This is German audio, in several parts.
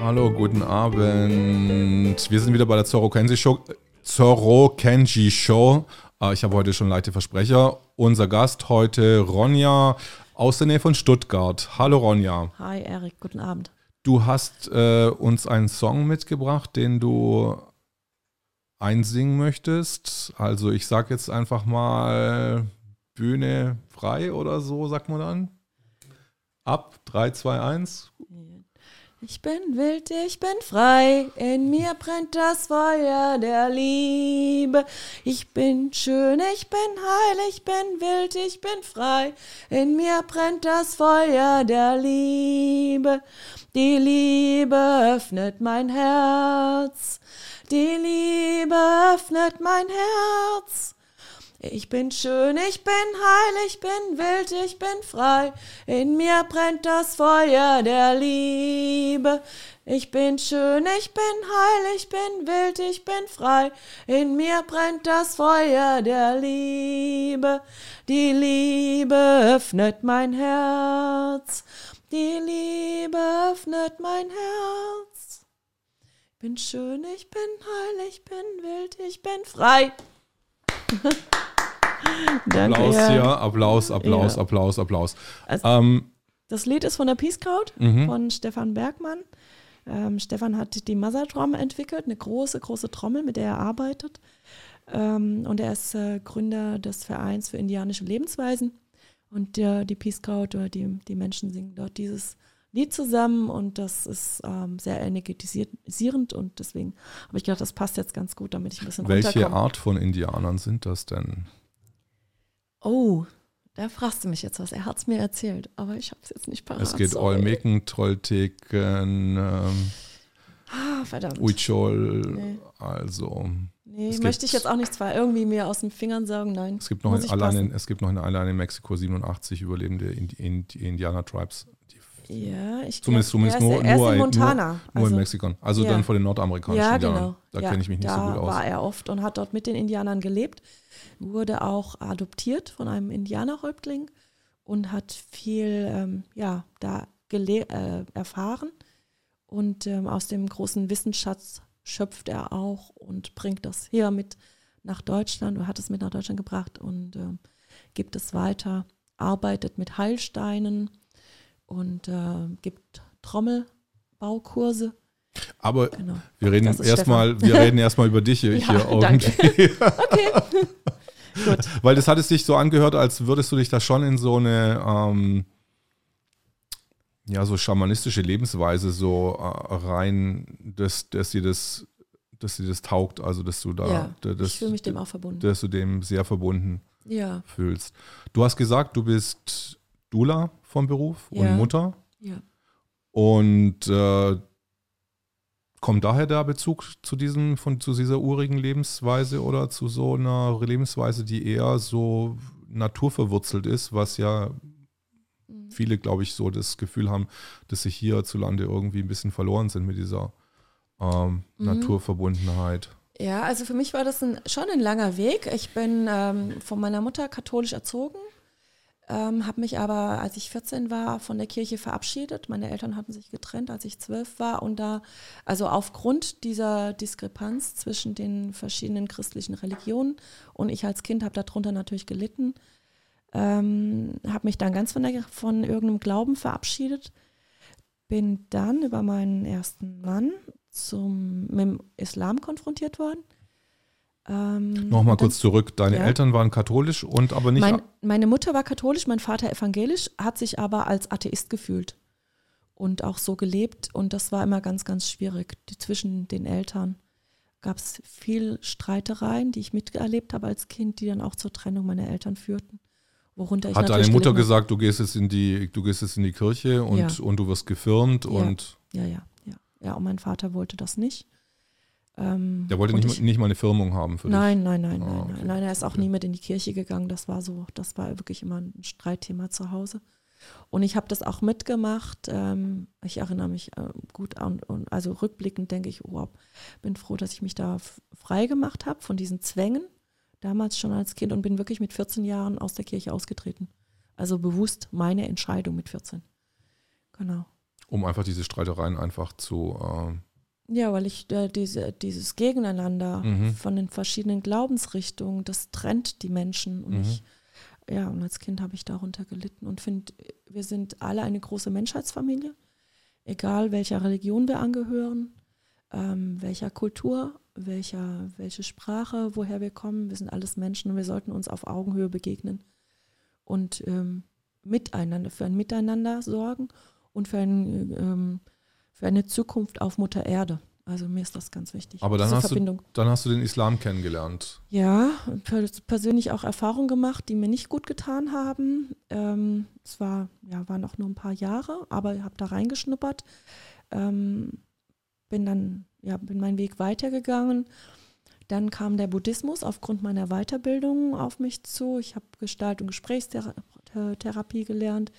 Hallo, guten Abend. Wir sind wieder bei der Zorro Kenji Show. Zorro Kenji Show. Äh, ich habe heute schon leichte Versprecher. Unser Gast heute Ronja aus der Nähe von Stuttgart. Hallo Ronja. Hi Erik, guten Abend. Du hast äh, uns einen Song mitgebracht, den du einsingen möchtest. Also ich sage jetzt einfach mal Bühne frei oder so, sagt man dann. Ab 3, 2, 1. Ich bin wild, ich bin frei, in mir brennt das Feuer der Liebe. Ich bin schön, ich bin heil, ich bin wild, ich bin frei, in mir brennt das Feuer der Liebe. Die Liebe öffnet mein Herz, die Liebe öffnet mein Herz. Ich bin schön, ich bin heil, ich bin wild, ich bin frei. In mir brennt das Feuer der Liebe. Ich bin schön, ich bin heil, ich bin wild, ich bin frei. In mir brennt das Feuer der Liebe. Die Liebe öffnet mein Herz. Die Liebe öffnet mein Herz. Ich bin schön, ich bin heil, ich bin wild, ich bin frei. Danke, Applaus ja. hier, Applaus, Applaus, ja. Applaus, Applaus. Also, ähm, das Lied ist von der Peace Crowd, mhm. von Stefan Bergmann. Ähm, Stefan hat die Mother Drum entwickelt, eine große, große Trommel, mit der er arbeitet. Ähm, und er ist äh, Gründer des Vereins für indianische Lebensweisen. Und äh, die Peace Crowd, oder die, die Menschen singen dort dieses Lied zusammen und das ist ähm, sehr energetisierend und deswegen habe ich gedacht, das passt jetzt ganz gut, damit ich ein bisschen Welche Art von Indianern sind das denn? Oh, da fragst du mich jetzt was. Er hat es mir erzählt, aber ich habe es jetzt nicht parat. Es geht Olmeken, Trollteken, ähm, ah, verdammt. Uichol, nee. also. Nee, möchte ich jetzt auch nichts irgendwie mir aus den Fingern sagen, nein. Es gibt noch, in, allein, es gibt noch eine, allein in Mexiko 87 überlebende Indianer-Tribes. Ja, ich Zumindest, zumindest nur, er nur, in Montana. Nur, nur also, in Mexiko. Also ja. dann vor den nordamerikanischen ja. Genau. Da ja, kenne ich mich nicht so gut aus. Da war er oft und hat dort mit den Indianern gelebt wurde auch adoptiert von einem Indianerhäuptling und hat viel ähm, ja, da äh, erfahren. Und ähm, aus dem großen Wissensschatz schöpft er auch und bringt das hier mit nach Deutschland oder hat es mit nach Deutschland gebracht und äh, gibt es weiter, arbeitet mit Heilsteinen und äh, gibt Trommelbaukurse aber genau. wir reden erstmal, wir reden erstmal über dich hier, ja, hier irgendwie. okay. Gut. Weil das hat es sich so angehört, als würdest du dich da schon in so eine ähm, ja, so schamanistische Lebensweise so äh, rein, dass, dass dir das, dass dir das taugt, also dass du da, ja, das, ich fühle mich dem auch verbunden. Dass du dem sehr verbunden ja. fühlst. Du hast gesagt, du bist Dula vom Beruf und ja. Mutter. Ja. Und äh, Kommt daher der Bezug zu diesem, von zu dieser urigen Lebensweise oder zu so einer Lebensweise, die eher so naturverwurzelt ist, was ja mhm. viele, glaube ich, so das Gefühl haben, dass sie hierzulande irgendwie ein bisschen verloren sind mit dieser ähm, mhm. Naturverbundenheit. Ja, also für mich war das ein, schon ein langer Weg. Ich bin ähm, von meiner Mutter katholisch erzogen ähm, habe mich aber, als ich 14 war, von der Kirche verabschiedet. Meine Eltern hatten sich getrennt, als ich 12 war. Und da, also aufgrund dieser Diskrepanz zwischen den verschiedenen christlichen Religionen und ich als Kind habe darunter natürlich gelitten, ähm, habe mich dann ganz von, der, von irgendeinem Glauben verabschiedet. Bin dann über meinen ersten Mann zum, mit dem Islam konfrontiert worden ähm, Nochmal kurz zurück. Deine ja. Eltern waren katholisch und aber nicht. Mein, meine Mutter war katholisch, mein Vater evangelisch, hat sich aber als Atheist gefühlt und auch so gelebt. Und das war immer ganz, ganz schwierig. Die, zwischen den Eltern gab es viel Streitereien, die ich miterlebt habe als Kind, die dann auch zur Trennung meiner Eltern führten. Worunter ich Hat deine Mutter gesagt, du gehst jetzt in die, du gehst jetzt in die Kirche und, ja. und du wirst gefirmt ja. und. Ja, ja, ja. Ja, und mein Vater wollte das nicht. Ähm, der wollte nicht, ich, nicht mal eine Firmung haben für nein, dich? Nein, nein, nein, ah, okay. nein, nein. Er ist auch okay. nie mit in die Kirche gegangen. Das war so, das war wirklich immer ein Streitthema zu Hause. Und ich habe das auch mitgemacht. Ähm, ich erinnere mich äh, gut an, und also rückblickend denke ich, oh, bin froh, dass ich mich da frei gemacht habe von diesen Zwängen, damals schon als Kind und bin wirklich mit 14 Jahren aus der Kirche ausgetreten. Also bewusst meine Entscheidung mit 14. Genau. Um einfach diese Streitereien einfach zu. Äh ja, weil ich äh, diese, dieses Gegeneinander Mhm. von den verschiedenen Glaubensrichtungen, das trennt die Menschen. Und Mhm. ich, ja, und als Kind habe ich darunter gelitten und finde, wir sind alle eine große Menschheitsfamilie, egal welcher Religion wir angehören, ähm, welcher Kultur, welcher, welche Sprache, woher wir kommen. Wir sind alles Menschen und wir sollten uns auf Augenhöhe begegnen und ähm, miteinander, für ein Miteinander sorgen und für, ein, ähm, für eine Zukunft auf Mutter Erde. Also mir ist das ganz wichtig. Aber dann hast du-. Dann hast du den Islam kennengelernt. Ja, per persönlich auch Erfahrungen gemacht, die mir nicht gut getan haben. Ähm, es war, ja, waren auch nur ein paar Jahre, aber ich habe da reingeschnuppert. Ähm, bin dann, ja, bin meinen Weg weitergegangen. Dann kam der Buddhismus aufgrund meiner Weiterbildung auf mich zu. Ich habe Gestalt- und Gesprächstherapie gelernt,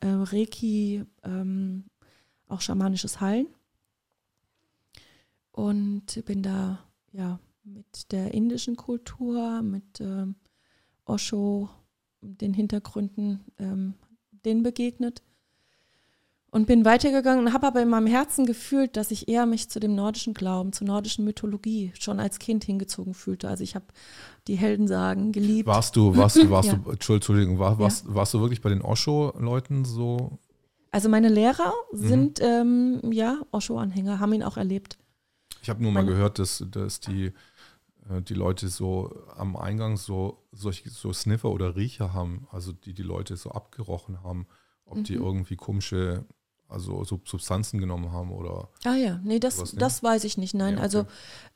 äh, Reiki, ähm, auch schamanisches Heilen. Und bin da, ja, mit der indischen Kultur, mit ähm, Osho, den Hintergründen, ähm, denen begegnet. Und bin weitergegangen und habe aber in meinem Herzen gefühlt, dass ich eher mich zu dem nordischen Glauben, zur nordischen Mythologie schon als Kind hingezogen fühlte. Also ich habe die Heldensagen geliebt. Warst du, warst du, warst Ja. du, Entschuldigung, war, warst, warst du wirklich bei den Osho-Leuten so? Also meine Lehrer Mhm. sind ähm, ja Osho-Anhänger, haben ihn auch erlebt. Ich habe nur mal Meine- gehört, dass, dass die, äh, die Leute so am Eingang so solche so Sniffer oder Riecher haben, also die die Leute so abgerochen haben, ob die Mhm. irgendwie komische, also so Substanzen genommen haben oder Ah ja, nee, das, ne? das weiß ich nicht. Nein, Ja, okay. also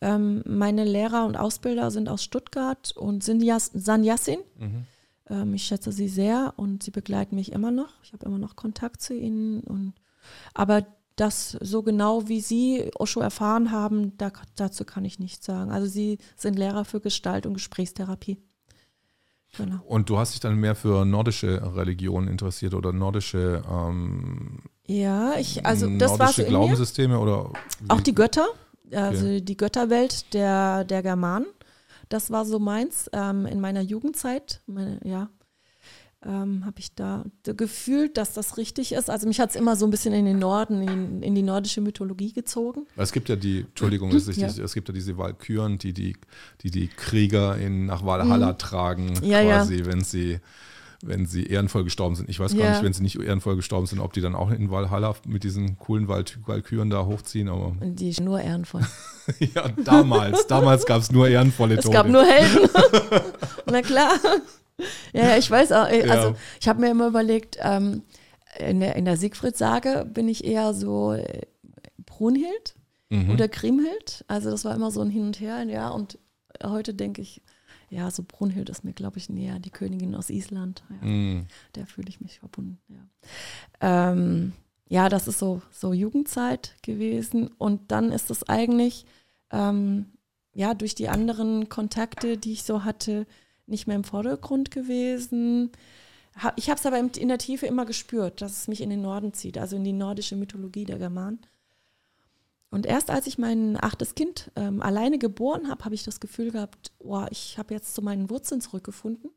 ähm, meine Lehrer und Ausbilder sind aus Stuttgart und sind Jas Sanyasin. mhm. Ähm, ich schätze sie sehr und sie begleiten mich immer noch. Ich habe immer noch Kontakt zu ihnen. Und, aber das so genau wie Sie Osho erfahren haben, da, dazu kann ich nichts sagen. Also Sie sind Lehrer für Gestalt- und Gesprächstherapie. Genau. Und du hast dich dann mehr für nordische Religionen interessiert oder nordische, ähm, Ja, ich, also das war. Glaubenssysteme oder Auch die Götter, also die Götterwelt der, der Germanen. Das war so meins ähm, in meiner Jugendzeit. Meine, ja, ähm, habe ich da gefühlt, dass das richtig ist. Also mich hat es immer so ein bisschen in den Norden, in, in die nordische Mythologie gezogen. Es gibt ja die, Entschuldigung, es, Ja. es gibt ja diese Walküren, die die, die, die Krieger in, nach Valhalla tragen, Mhm. Ja, ja. quasi, wenn sie wenn sie ehrenvoll gestorben sind. Ich weiß gar Ja. nicht, wenn sie nicht ehrenvoll gestorben sind, ob die dann auch in Valhalla mit diesen coolen Wal Walküren da hochziehen, aber die ist nur ehrenvoll. ja, damals, damals gab es nur ehrenvolle es Tode. gab nur Helden. Na klar. Ja, ich weiß auch. äh, Also Ja. ich habe mir immer überlegt, ähm, in der, in der Siegfried-Sage bin ich eher so äh, Brunhild. mhm. oder Kriemhild. Also das war immer so ein Hin und Her, ja. Und heute denke ich, ja, so Brunhild ist mir, glaube ich, näher, die Königin aus Island. Ja, Mhm. Der fühle ich mich verbunden, ja. Ähm, ja, das ist so, so Jugendzeit gewesen. Und dann ist es eigentlich, ähm, ja, durch die anderen Kontakte, die ich so hatte, nicht mehr im Vordergrund gewesen. Ich habe es aber in der Tiefe immer gespürt, dass es mich in den Norden zieht, also in die nordische Mythologie der Germanen. Und erst als ich mein achtes Kind ähm, alleine geboren habe, habe ich das Gefühl gehabt, oh, ich habe jetzt zu meinen Wurzeln zurückgefunden.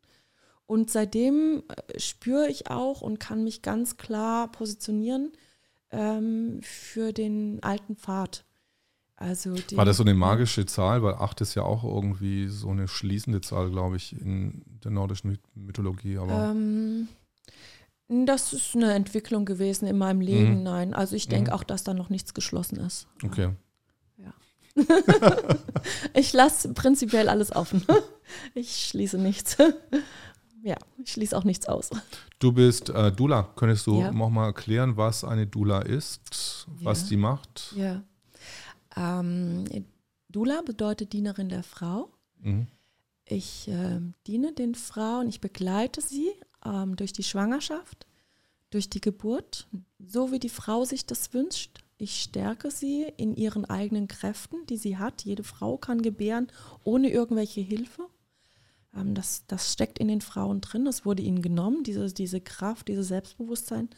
Und seitdem äh, spüre ich auch und kann mich ganz klar positionieren ähm, für den alten Pfad. Also War das so eine magische Zahl? Weil 8 ist ja auch irgendwie so eine schließende Zahl, glaube ich, in der nordischen Myth- Mythologie. Aber Ähm, das ist eine Entwicklung gewesen in meinem Leben, Mhm. nein. Also ich denke Mhm. auch, dass da noch nichts geschlossen ist. okay. Ich lasse prinzipiell alles offen. Ich schließe nichts. Ja, ich schließe auch nichts aus. Du bist äh, Dula. Könntest du Ja. noch mal erklären, was eine Dula ist, was Ja. die macht? Ja. Ähm, Dula bedeutet Dienerin der Frau. Mhm. Ich ähm, diene den Frauen, ich begleite sie ähm, durch die Schwangerschaft, durch die Geburt, so wie die Frau sich das wünscht. Ich stärke sie in ihren eigenen Kräften, die sie hat. Jede Frau kann gebären ohne irgendwelche Hilfe. Ähm, das, das steckt in den Frauen drin. Das wurde ihnen genommen, diese, diese Kraft, dieses Selbstbewusstsein.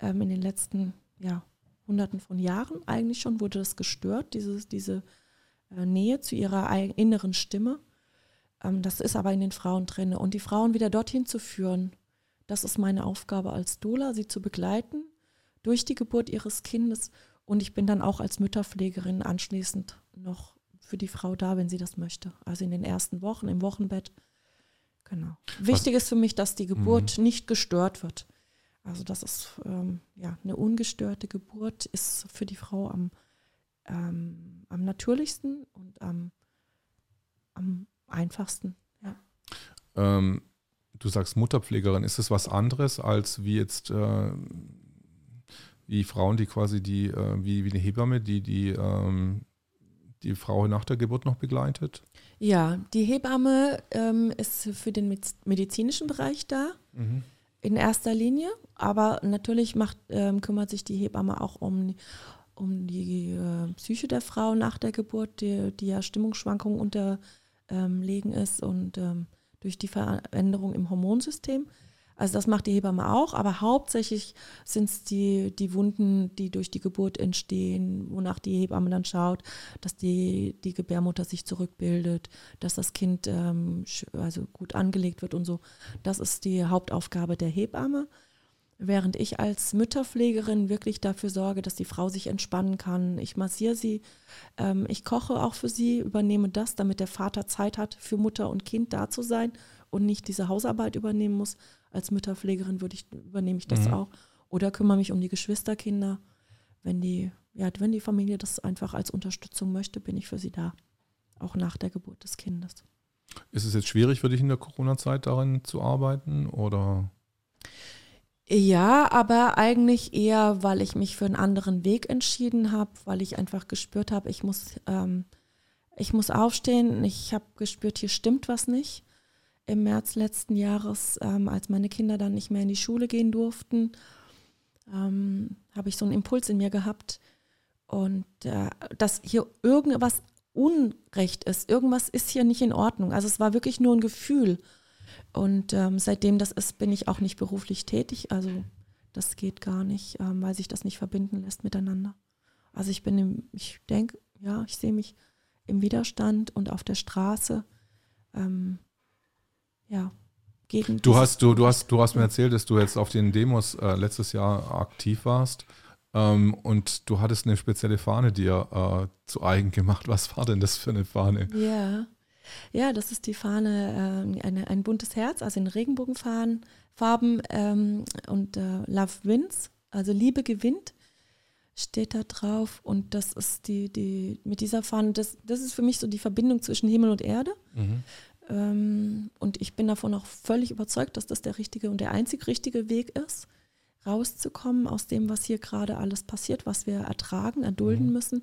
Ähm, in den letzten ja, Hunderten von Jahren eigentlich schon wurde das gestört, dieses, diese äh, Nähe zu ihrer inneren Stimme. Ähm, das ist aber in den Frauen drin. Und die Frauen wieder dorthin zu führen, das ist meine Aufgabe als Doula, sie zu begleiten durch die Geburt ihres Kindes und ich bin dann auch als Mütterpflegerin anschließend noch für die Frau da, wenn sie das möchte. Also in den ersten Wochen, im Wochenbett. Genau. Wichtig ist für mich, dass die Geburt mhm. nicht gestört wird. Also das ist ähm, ja eine ungestörte Geburt ist für die Frau am, ähm, am natürlichsten und am, am einfachsten. Ja. Ähm, du sagst Mutterpflegerin, ist es was anderes als wie jetzt äh, wie Frauen, die quasi die, äh, wie, wie eine Hebamme, die die, ähm, die Frau nach der Geburt noch begleitet? Ja, die Hebamme ähm, ist für den medizinischen Bereich da. Mhm. In erster Linie, aber natürlich macht, ähm, kümmert sich die Hebamme auch um, um die äh, Psyche der Frau nach der Geburt, die, die ja Stimmungsschwankungen unterlegen ist und ähm, durch die Veränderung im Hormonsystem. Also das macht die Hebamme auch, aber hauptsächlich sind es die, die Wunden, die durch die Geburt entstehen, wonach die Hebamme dann schaut, dass die, die Gebärmutter sich zurückbildet, dass das Kind ähm, also gut angelegt wird und so. Das ist die Hauptaufgabe der Hebamme. Während ich als Mütterpflegerin wirklich dafür sorge, dass die Frau sich entspannen kann. Ich massiere sie, ähm, ich koche auch für sie, übernehme das, damit der Vater Zeit hat, für Mutter und Kind da zu sein und nicht diese Hausarbeit übernehmen muss. Als Mütterpflegerin würde ich, übernehme ich das mhm. auch. Oder kümmere mich um die Geschwisterkinder. Wenn die, ja, wenn die Familie das einfach als Unterstützung möchte, bin ich für sie da. Auch nach der Geburt des Kindes. Ist es jetzt schwierig für dich in der Corona-Zeit darin zu arbeiten oder? Ja, aber eigentlich eher, weil ich mich für einen anderen Weg entschieden habe, weil ich einfach gespürt habe, ich muss, ähm, ich muss aufstehen. Ich habe gespürt, hier stimmt was nicht. Im März letzten Jahres, ähm, als meine Kinder dann nicht mehr in die Schule gehen durften, ähm, habe ich so einen Impuls in mir gehabt und äh, dass hier irgendwas Unrecht ist, irgendwas ist hier nicht in Ordnung. Also es war wirklich nur ein Gefühl. Und ähm, seitdem das ist, bin ich auch nicht beruflich tätig. Also das geht gar nicht, ähm, weil sich das nicht verbinden lässt miteinander. Also ich bin im, ich denke, ja, ich sehe mich im Widerstand und auf der Straße. Ähm, ja, gegen. Du hast, du, du hast, du hast mir erzählt, dass du jetzt auf den Demos äh, letztes Jahr aktiv warst. Ähm, und du hattest eine spezielle Fahne dir äh, zu eigen gemacht. Was war denn das für eine Fahne? Ja, ja, das ist die Fahne, äh, eine, ein buntes Herz, also in Regenbogenfarben Farben, ähm, und äh, Love wins, also Liebe gewinnt, steht da drauf. Und das ist die, die, mit dieser Fahne, das, das ist für mich so die Verbindung zwischen Himmel und Erde. Mhm. Ähm, und ich bin davon auch völlig überzeugt, dass das der richtige und der einzig richtige Weg ist, rauszukommen aus dem, was hier gerade alles passiert, was wir ertragen, erdulden mhm. müssen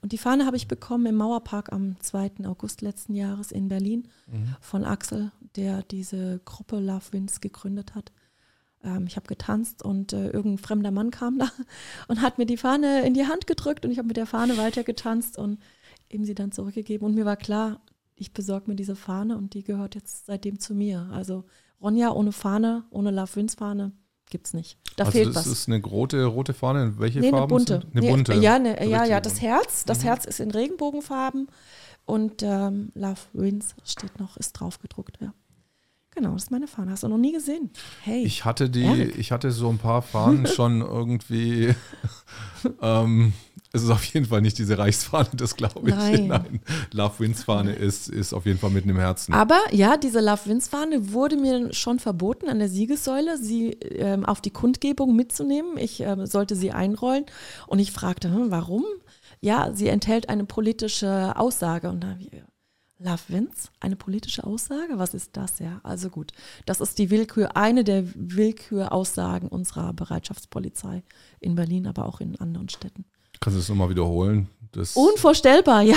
und die Fahne habe ich bekommen im Mauerpark am 2. August letzten Jahres in Berlin mhm. von Axel, der diese Gruppe Love Wins gegründet hat. Ähm, ich habe getanzt und äh, irgendein fremder Mann kam da und hat mir die Fahne in die Hand gedrückt und ich habe mit der Fahne weiter getanzt und ihm sie dann zurückgegeben. Und mir war klar, ich besorge mir diese Fahne und die gehört jetzt seitdem zu mir. Also Ronja ohne Fahne, ohne Love Wins Fahne gibt es nicht. Da also fehlt das was. Das ist eine rote, rote Fahne. Welche nee, Farben? Eine bunte. Sind? Eine bunte. Ja, eine, ja, ja, das Herz. Das mhm. Herz ist in Regenbogenfarben und ähm, Love Wins steht noch, ist drauf gedruckt, ja. Genau, das ist meine Fahne. Hast du noch nie gesehen? Hey. Ich hatte die, ich hatte so ein paar Fahnen schon irgendwie ähm, es ist auf jeden Fall nicht diese Reichsfahne, das glaube ich. Nein. Nein. Love Wins Fahne ist, ist auf jeden Fall mitten im Herzen. Aber ja, diese Love Wins Fahne wurde mir schon verboten an der Siegessäule, sie ähm, auf die Kundgebung mitzunehmen. Ich ähm, sollte sie einrollen und ich fragte, hm, warum? Ja, sie enthält eine politische Aussage und dann Love Wins, eine politische Aussage? Was ist das? Ja, also gut. Das ist die Willkür, eine der Willküraussagen unserer Bereitschaftspolizei in Berlin, aber auch in anderen Städten. Kannst du es nochmal wiederholen? Das Unvorstellbar, ja.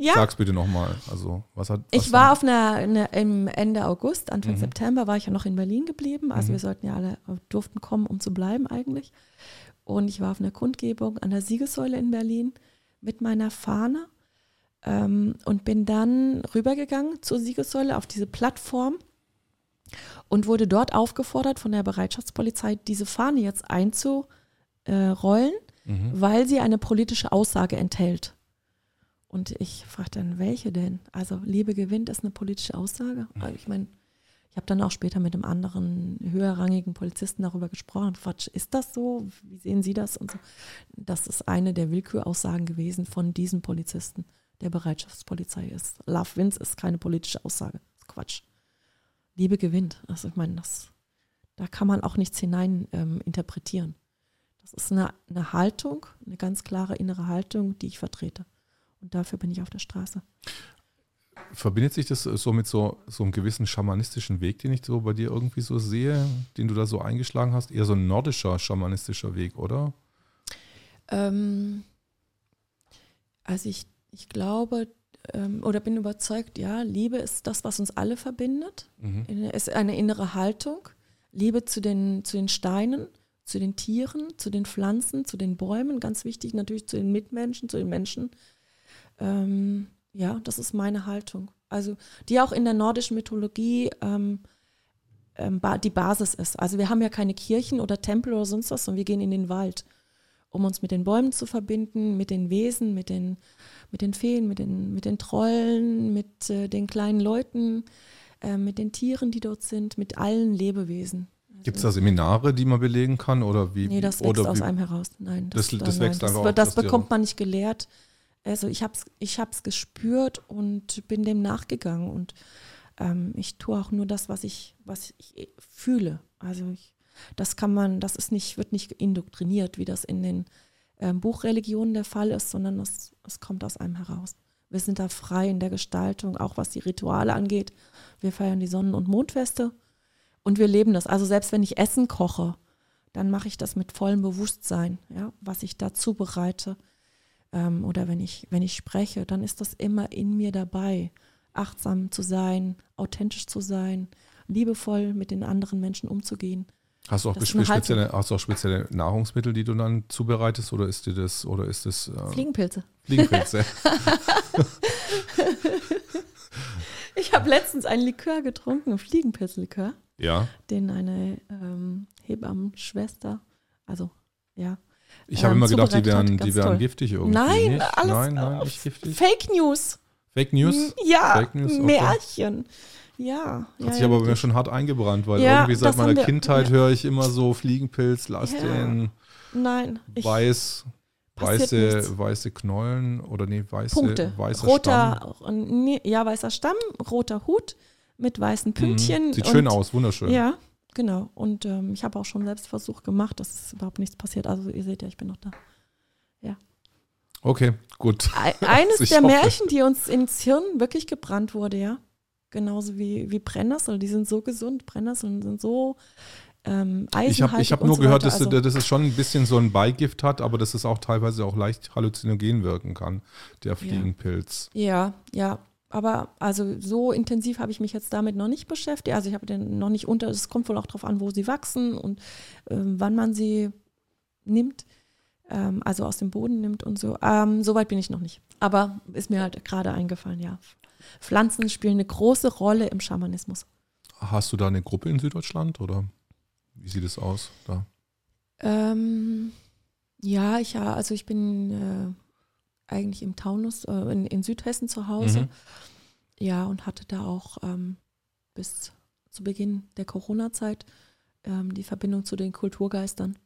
Ja. Sag's bitte nochmal. Also, was hat. Was ich war auf einer, eine, im Ende August, Anfang mhm. September war ich ja noch in Berlin geblieben. Also mhm. wir sollten ja alle, durften kommen, um zu bleiben eigentlich. Und ich war auf einer Kundgebung an der Siegessäule in Berlin mit meiner Fahne ähm, und bin dann rübergegangen zur Siegessäule auf diese Plattform und wurde dort aufgefordert von der Bereitschaftspolizei, diese Fahne jetzt einzurollen mhm. weil sie eine politische Aussage enthält. Und ich frage dann, welche denn? Also Liebe gewinnt ist eine politische Aussage. Also ich meine, Ich habe dann auch später mit einem anderen höherrangigen Polizisten darüber gesprochen. Quatsch, ist das so? Wie sehen Sie das? Und so. Das ist eine der Willküraussagen gewesen von diesem Polizisten, der Bereitschaftspolizei ist. Love wins ist keine politische Aussage. Quatsch. Liebe gewinnt. Also ich meine, das, da kann man auch nichts hinein ähm, interpretieren. Das ist eine, eine Haltung, eine ganz klare innere Haltung, die ich vertrete. Und dafür bin ich auf der Straße. Verbindet sich das so mit so, so einem gewissen schamanistischen Weg, den ich so bei dir irgendwie so sehe, den du da so eingeschlagen hast? Eher so ein nordischer schamanistischer Weg, oder? Ähm, also ich, ich glaube ähm, oder bin überzeugt, ja, Liebe ist das, was uns alle verbindet. Mhm. Es ist eine innere Haltung. Liebe zu den, zu den Steinen, zu den Tieren, zu den Pflanzen, zu den Bäumen, ganz wichtig natürlich zu den Mitmenschen, zu den Menschen. Ähm, ja, das ist meine Haltung. Also die auch in der nordischen Mythologie ähm, ähm, ba die Basis ist. Also wir haben ja keine Kirchen oder Tempel oder sonst was, sondern wir gehen in den Wald, um uns mit den Bäumen zu verbinden, mit den Wesen, mit den, mit den Feen, mit den, mit den Trollen, mit äh, den kleinen Leuten, äh, mit den Tieren, die dort sind, mit allen Lebewesen. Gibt es da Seminare, die man belegen kann? Oder wie, Nee, das wächst oder aus wie, einem heraus. Nein, Das- das nein, wächst das, einfach Das aus dir bekommt man nicht gelehrt. Also ich habe es ich hab's gespürt und bin dem nachgegangen. Und ähm, ich tue auch nur das, was ich, was ich fühle. Also ich, das kann man, das ist nicht, wird nicht indoktriniert, wie das in den ähm, Buchreligionen der Fall ist, sondern es, es kommt aus einem heraus. Wir sind da frei in der Gestaltung, auch was die Rituale angeht. Wir feiern die Sonnen- und Mondfeste und wir leben das. Also selbst wenn ich Essen koche, dann mache ich das mit vollem Bewusstsein, ja, was ich da zubereite. Ähm, oder wenn ich, wenn ich spreche, dann ist das immer in mir dabei, achtsam zu sein, authentisch zu sein, liebevoll mit den anderen Menschen umzugehen. Hast du auch, spezielle, hast du auch spezielle Nahrungsmittel, die du dann zubereitest oder ist dir das oder ist das äh, Fliegenpilze. Fliegenpilze? Ich habe letztens einen Likör getrunken, einen Fliegenpilzlikör, ja. den eine ähm, Hebammenschwester, also ja. Ich habe Ähm, immer gedacht, die wären, die wären toll. giftig irgendwie. Nein, nicht? alles nein, nein, nicht giftig. Fake News. Fake News? Ja, Fake News, okay. Märchen. Ja. Hat ja, sich aber bei mir wirklich. schon hart eingebrannt, weil Ja, irgendwie seit meiner wir- Kindheit ja. höre ich immer so Fliegenpilz, lass den Nein, weiß, weiße, weiße Knollen oder nee, weiße, Punkte. weißer Stamm. roter, nee, ja, weißer Stamm, roter Hut mit weißen Pünktchen. Mhm. Sieht und, schön aus, wunderschön. Ja, genau. Und ähm, ich habe auch schon Selbstversuch gemacht, dass ist überhaupt nichts passiert. Also ihr seht ja, ich bin noch da. Okay, gut. Ei- Eines der hoffe. Märchen, die uns ins Hirn wirklich gebrannt wurde, ja. Genauso wie, wie Brennnessel, die sind so gesund. Brennnesseln sind so ähm, Ich habe hab nur so gehört, dass, also, dass es schon ein bisschen so ein Beigift hat, aber dass es auch teilweise auch leicht halluzinogen wirken kann, der Fliegenpilz. Ja, ja. Aber also so intensiv habe ich mich jetzt damit noch nicht beschäftigt. Also ich habe den noch nicht unter, es kommt wohl auch darauf an, wo sie wachsen und ähm, wann man sie nimmt, ähm, also aus dem Boden nimmt und so. Ähm, Soweit bin ich noch nicht. Aber ist mir halt gerade eingefallen, ja. Pflanzen spielen eine große Rolle im Schamanismus. Hast du da eine Gruppe in Süddeutschland oder wie sieht es aus da? Ähm, ja, ich also ich bin äh, eigentlich im Taunus, äh, in, in Südhessen zu Hause. Mhm. Ja, und hatte da auch ähm, bis zu Beginn der Corona-Zeit ähm, die Verbindung zu den Kulturgeistern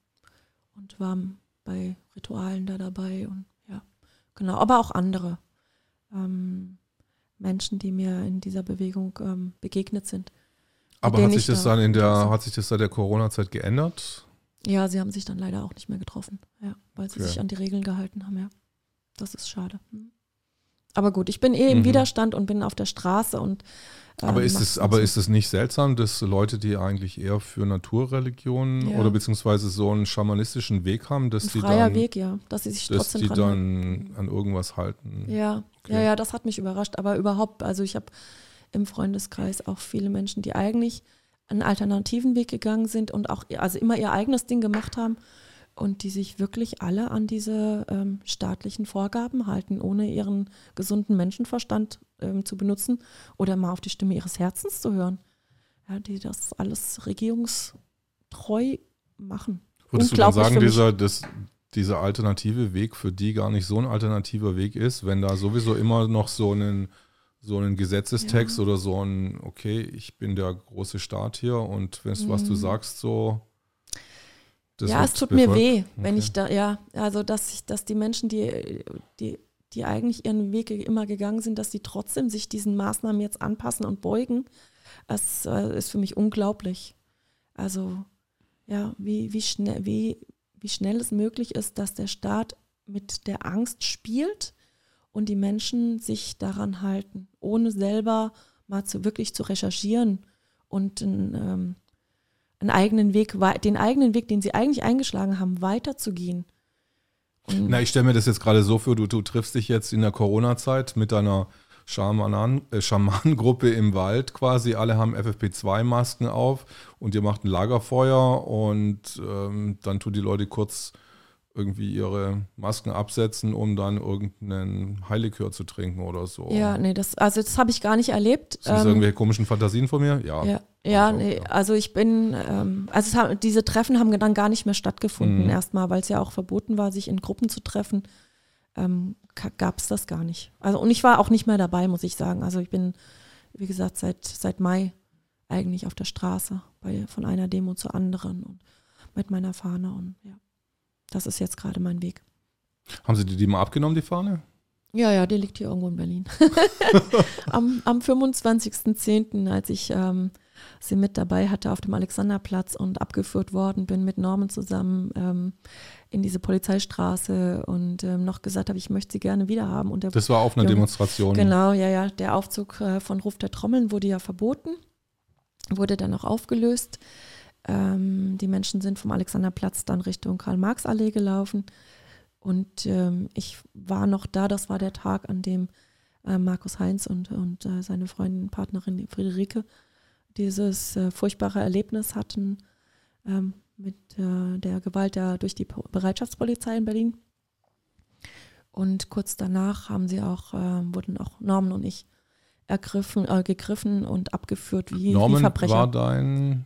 und war bei Ritualen da dabei und ja, genau, aber auch andere ähm, Menschen, die mir in dieser Bewegung ähm, begegnet sind. Aber hat sich ich das da dann in der, hat sich das seit der Corona-Zeit geändert? Ja, sie haben sich dann leider auch nicht mehr getroffen, ja, weil sie Okay. sich an die Regeln gehalten haben, ja. Das ist schade. Hm. Aber gut, ich bin eh im Mhm. Widerstand und bin auf der Straße und Aber ähm, ist es, aber so. ist es nicht seltsam, dass Leute, die eigentlich eher für Naturreligionen Ja. oder beziehungsweise so einen schamanistischen Weg haben, dass ein die freier dann, Weg, ja, dass sie sich dass trotzdem die dann an irgendwas halten? Ja, Okay. ja, ja, das hat mich überrascht. Aber überhaupt, also ich habe im Freundeskreis auch viele Menschen, die eigentlich einen alternativen Weg gegangen sind und auch also immer ihr eigenes Ding gemacht haben und die sich wirklich alle an diese ähm, staatlichen Vorgaben halten, ohne ihren gesunden Menschenverstand ähm, zu benutzen oder mal auf die Stimme ihres Herzens zu hören. Ja, die das alles regierungstreu machen. Würdest du dann sagen, dieser, dass dieser alternative Weg für die gar nicht so ein alternativer Weg ist, wenn da sowieso immer noch so ein so einen Gesetzestext ja. oder so ein, okay, ich bin der große Staat hier und wenn mhm. was du mhm. sagst, so. Ja, es tut befolgt. mir weh, okay. wenn ich da, ja, also dass ich, dass die Menschen, die, die, die eigentlich ihren Weg immer gegangen sind, dass sie trotzdem sich diesen Maßnahmen jetzt anpassen und beugen, das äh, ist für mich unglaublich. Also ja, wie, wie, schnell, wie, wie schnell es möglich ist, dass der Staat mit der Angst spielt und die Menschen sich daran halten, ohne selber mal zu, wirklich zu recherchieren und einen, ähm, einen eigenen Weg, den eigenen Weg, den sie eigentlich eingeschlagen haben, weiterzugehen. Und Na, ich stelle mir das jetzt gerade so vor, du, du triffst dich jetzt in der Corona-Zeit mit deiner Schamanen, äh, Schamanengruppe im Wald quasi. Alle haben FFP2-Masken auf und ihr macht ein Lagerfeuer und ähm, dann tun die Leute kurz irgendwie ihre Masken absetzen, um dann irgendeinen Heiligkör zu trinken oder so. Ja, nee, das, also das habe ich gar nicht erlebt. Sind das ähm, irgendwelche komischen Fantasien von mir? Ja. Ja, ja, also, nee, ja. also ich bin, ähm, also haben, diese Treffen haben dann gar nicht mehr stattgefunden, mhm. erstmal, weil es ja auch verboten war, sich in Gruppen zu treffen. Ähm, gab es das gar nicht. Also und ich war auch nicht mehr dabei, muss ich sagen. Also ich bin, wie gesagt, seit, seit Mai eigentlich auf der Straße, bei, von einer Demo zur anderen und mit meiner Fahne und ja. Das ist jetzt gerade mein Weg. Haben Sie die, mal abgenommen, die Fahne? Ja, ja, die liegt hier irgendwo in Berlin. am am 25.10., als ich ähm, sie mit dabei hatte auf dem Alexanderplatz und abgeführt worden bin mit Norman zusammen ähm, in diese Polizeistraße und ähm, noch gesagt habe, ich möchte sie gerne wieder haben. Und der, das war auf einer Junge, Demonstration. Genau, ja, ja. Der Aufzug äh, von Ruf der Trommeln wurde ja verboten, wurde dann auch aufgelöst. Ähm, die Menschen sind vom Alexanderplatz dann Richtung Karl-Marx-Allee gelaufen. Und ähm, ich war noch da, das war der Tag, an dem äh, Markus Heinz und, und äh, seine Freundin, Partnerin Friederike dieses äh, furchtbare Erlebnis hatten ähm, mit äh, der Gewalt der, durch die Bereitschaftspolizei in Berlin. Und kurz danach haben sie auch, äh, wurden auch Norman und ich ergriffen, äh, gegriffen und abgeführt wie, Norman wie Verbrecher. war dein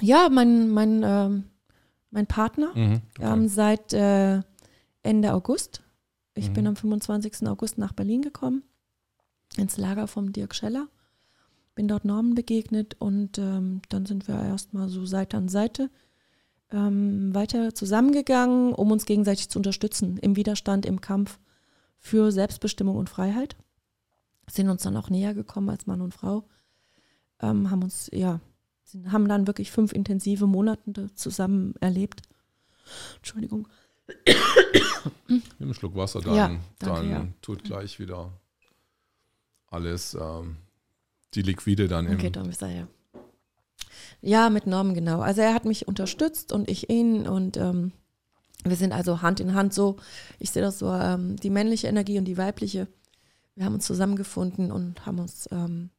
ja, mein, mein, ähm, mein Partner mhm, okay. ähm, seit äh, Ende August. Ich mhm. bin am 25. August nach Berlin gekommen, ins Lager vom Dirk Scheller. Bin dort Norman begegnet und ähm, dann sind wir erstmal so Seite an Seite ähm, weiter zusammengegangen, um uns gegenseitig zu unterstützen im Widerstand, im Kampf für Selbstbestimmung und Freiheit. Sind uns dann auch näher gekommen als Mann und Frau. Ähm, haben uns ja sind, haben dann wirklich fünf intensive Monate zusammen erlebt. Entschuldigung. Nimm einen Schluck Wasser, dann, ja, danke, dann ja. tut gleich wieder alles ähm, die Liquide dann okay, im. dann ist er ja. Ja, mit Norman, genau. Also er hat mich unterstützt und ich ihn und ähm, wir sind also Hand in Hand so, ich sehe das so, ähm, die männliche Energie und die weibliche. Wir haben uns zusammengefunden und haben uns, ähm,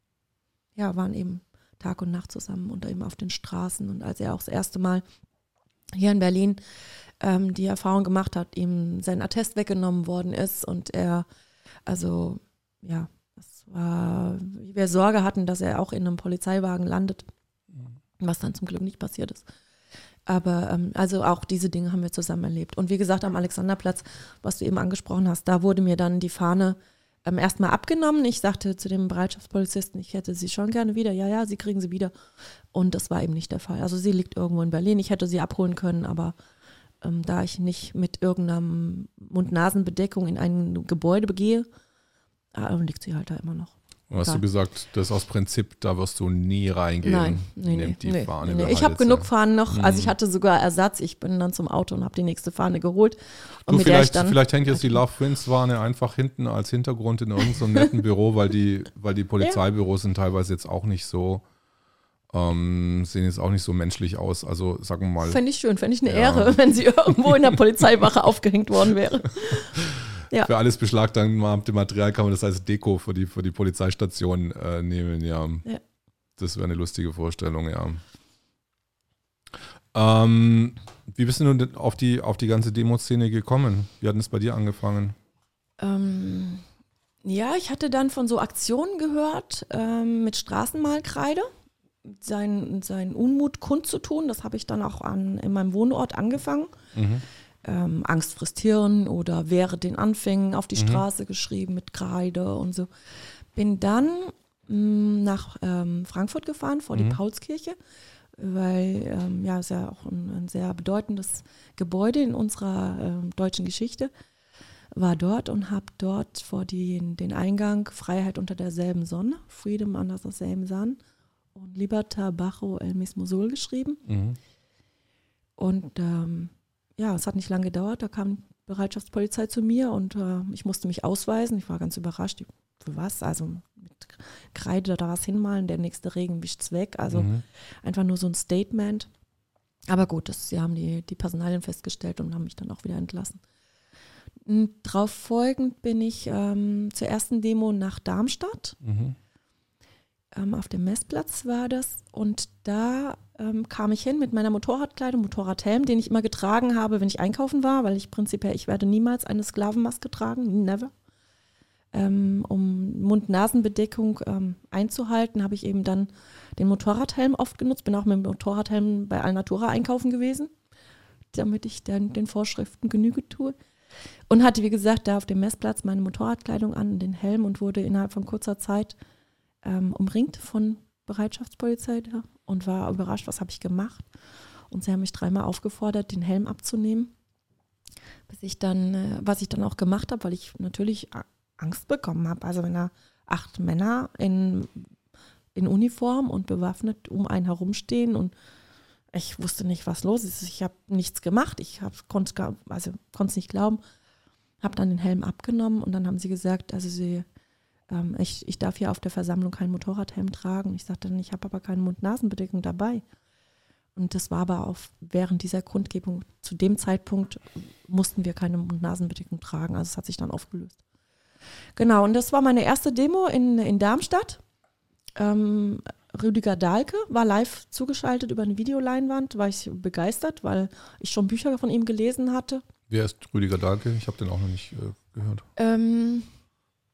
ja, waren eben Tag und Nacht zusammen und eben auf den Straßen. Und als er auch das erste Mal hier in Berlin ähm, die Erfahrung gemacht hat, ihm sein Attest weggenommen worden ist und er, also ja, das war, wir Sorge hatten, dass er auch in einem Polizeiwagen landet, was dann zum Glück nicht passiert ist. Aber ähm, also auch diese Dinge haben wir zusammen erlebt. Und wie gesagt, am Alexanderplatz, was du eben angesprochen hast, da wurde mir dann die Fahne ähm, erstmal abgenommen. Ich sagte zu dem Bereitschaftspolizisten, ich hätte sie schon gerne wieder. Ja, ja, sie kriegen sie wieder. Und das war eben nicht der Fall. Also sie liegt irgendwo in Berlin. Ich hätte sie abholen können, aber ähm, da ich nicht mit irgendeiner Mund-Nasen-Bedeckung in ein Gebäude begehe, äh, liegt sie halt da immer noch. Hast du gesagt, das ist aus Prinzip, da wirst du nie reingehen. Nein, nee, nee, die nee, Fahne nee, Ich habe genug Fahnen noch. Also ich mhm. hatte sogar Ersatz. Ich bin dann zum Auto und habe die nächste Fahne geholt. Du, vielleicht, vielleicht hängt jetzt die Love Prince Fahne einfach hinten als Hintergrund in irgendeinem netten Büro, weil die, weil die Polizeibüros sind teilweise jetzt auch nicht so, ähm, sehen jetzt auch nicht so menschlich aus. Also sagen wir mal. Fände ich schön, fände ich eine ja. Ehre, wenn sie irgendwo in der Polizeiwache aufgehängt worden wäre. Ja. für alles beschlagnahmte Material kann man das als Deko für die, für die Polizeistation äh, nehmen, ja. ja. Das wäre eine lustige Vorstellung, ja. Ähm, wie bist du nun auf die, auf die ganze Demoszene gekommen? Wie hat es bei dir angefangen? Ähm, ja, ich hatte dann von so Aktionen gehört ähm, mit Straßenmalkreide, seinen, seinen Unmut kundzutun. Das habe ich dann auch an, in meinem Wohnort angefangen. Mhm ähm, Angst frisst Hirn oder wäre den Anfängen auf die mhm. Straße geschrieben mit Kreide und so. Bin dann mh, nach ähm, Frankfurt gefahren, vor die Mhm. Paulskirche, weil ähm, ja, ist ja auch ein, ein sehr bedeutendes Gebäude in unserer ähm, deutschen Geschichte. War dort und habe dort vor den, den Eingang Freiheit unter derselben Sonne, Freedom under the same sun und Liberta bajo el mismo sol geschrieben. Mhm. Und ähm, ja, es hat nicht lange gedauert. Da kam Bereitschaftspolizei zu mir und äh, ich musste mich ausweisen. Ich war ganz überrascht. Für was? Also mit Kreide da was hinmalen, der nächste Regen wischt's weg. Also Mhm. einfach nur so ein Statement. Aber gut, das, sie haben die, die Personalien festgestellt und haben mich dann auch wieder entlassen. Darauf folgend bin ich ähm, zur ersten Demo nach Darmstadt Mhm. ähm, auf dem Messplatz war das. Und da ähm, kam ich hin mit meiner Motorradkleidung, Motorradhelm, den ich immer getragen habe, wenn ich einkaufen war, weil ich prinzipiell, ich werde niemals eine Sklavenmaske tragen, never. Ähm, um Mund-Nasen-Bedeckung ähm, einzuhalten, habe ich eben dann den Motorradhelm oft genutzt. Bin auch mit dem Motorradhelm bei Alnatura einkaufen gewesen, damit ich dann den Vorschriften Genüge tue. Und hatte, wie gesagt, da auf dem Messplatz meine Motorradkleidung an, den Helm und wurde innerhalb von kurzer Zeit ähm, umringt von Bereitschaftspolizei da und war überrascht, was habe ich gemacht. Und sie haben mich dreimal aufgefordert, den Helm abzunehmen. Bis ich dann, äh, was ich dann auch gemacht habe, weil ich natürlich Angst bekommen habe. Also wenn da acht Männer in, in Uniform und bewaffnet um einen herumstehen und ich wusste nicht, was los ist. Ich habe nichts gemacht. Ich konnte es also nicht glauben. Habe dann den Helm abgenommen und dann haben sie gesagt, also sie ähm, ich, ich darf hier auf der Versammlung keinen Motorradhelm tragen. Ich sagte dann, ich habe aber keine Mund-Nasen-Bedeckung dabei. Und das war aber auch während dieser Kundgebung, zu dem Zeitpunkt mussten wir keine Mund-Nasen-Bedeckung tragen. Also es hat sich dann aufgelöst. Genau, und das war meine erste Demo in, in Darmstadt. Ähm, Rüdiger Dahlke war live zugeschaltet über eine Videoleinwand, war ich begeistert, weil ich schon Bücher von ihm gelesen hatte. Wer ist Rüdiger Dahlke? Ich habe den auch noch nicht äh, gehört. Ähm,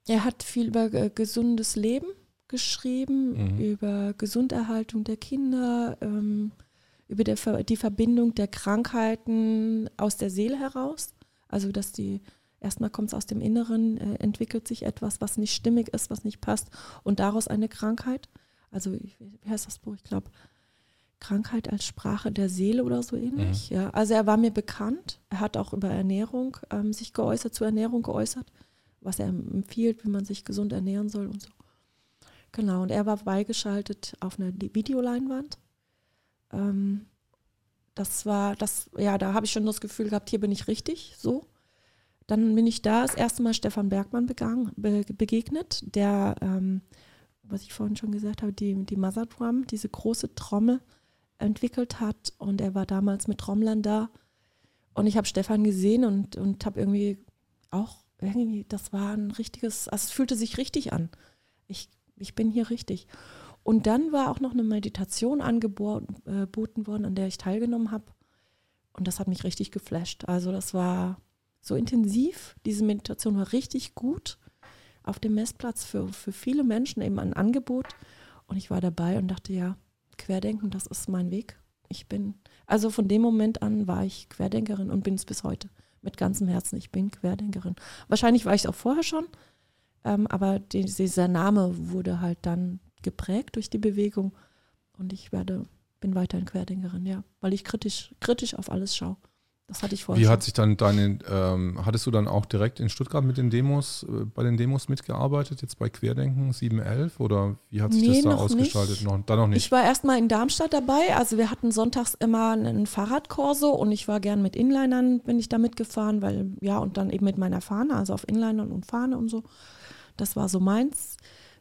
er hat viel über äh, gesundes Leben geschrieben, Mhm. über Gesunderhaltung der Kinder, ähm, über der, die Verbindung der Krankheiten aus der Seele heraus. Also, dass die, erstmal kommt es aus dem Inneren, äh, entwickelt sich etwas, was nicht stimmig ist, was nicht passt und daraus eine Krankheit. Also, wie heißt das Buch? Ich glaube, Krankheit als Sprache der Seele oder so ähnlich. Ja, also er war mir bekannt. Er hat auch über Ernährung ähm, sich geäußert, zur Ernährung geäußert, was er empfiehlt, wie man sich gesund ernähren soll und so. Genau, und er war beigeschaltet auf einer Videoleinwand. Ähm, das war, das, ja, da habe ich schon das Gefühl gehabt, hier bin ich richtig, so. Dann bin ich da das erste Mal Stefan Bergmann begangen, be, begegnet, der, ähm, was ich vorhin schon gesagt habe, die, die Mother Drum, diese große Trommel entwickelt hat. Und er war damals mit Trommlern da. Und ich habe Stefan gesehen und, und habe irgendwie auch, irgendwie, das war ein richtiges, also es fühlte sich richtig an. Ich, ich bin hier richtig. Und dann war auch noch eine Meditation angeboten äh, worden, an der ich teilgenommen habe. Und das hat mich richtig geflasht. Also das war so intensiv. Diese Meditation war richtig gut auf dem Messplatz für, für viele Menschen eben ein Angebot. Und ich war dabei und dachte, ja, Querdenken, das ist mein Weg. Ich bin, also von dem Moment an war ich Querdenkerin und bin es bis heute. Mit ganzem Herzen, ich bin Querdenkerin. Wahrscheinlich war ich es auch vorher schon, ähm, aber die, dieser Name wurde halt dann geprägt durch die Bewegung und ich werde, bin weiterhin Querdenkerin, ja, weil ich kritisch, kritisch auf alles schaue. Das hatte ich vorher Wie schon. hat sich dann deine, ähm, hattest du dann auch direkt in Stuttgart mit den Demos, äh, bei den Demos mitgearbeitet, jetzt bei Querdenken 711 oder wie hat sich Nee, das da noch ausgestaltet? nicht. Noch, da noch nicht. Ich war erstmal in Darmstadt dabei. Also wir hatten sonntags immer einen Fahrradkorso und ich war gern mit Inlinern, bin ich da mitgefahren, weil ja, und dann eben mit meiner Fahne, also auf Inlinern und Fahne und so. Das war so meins.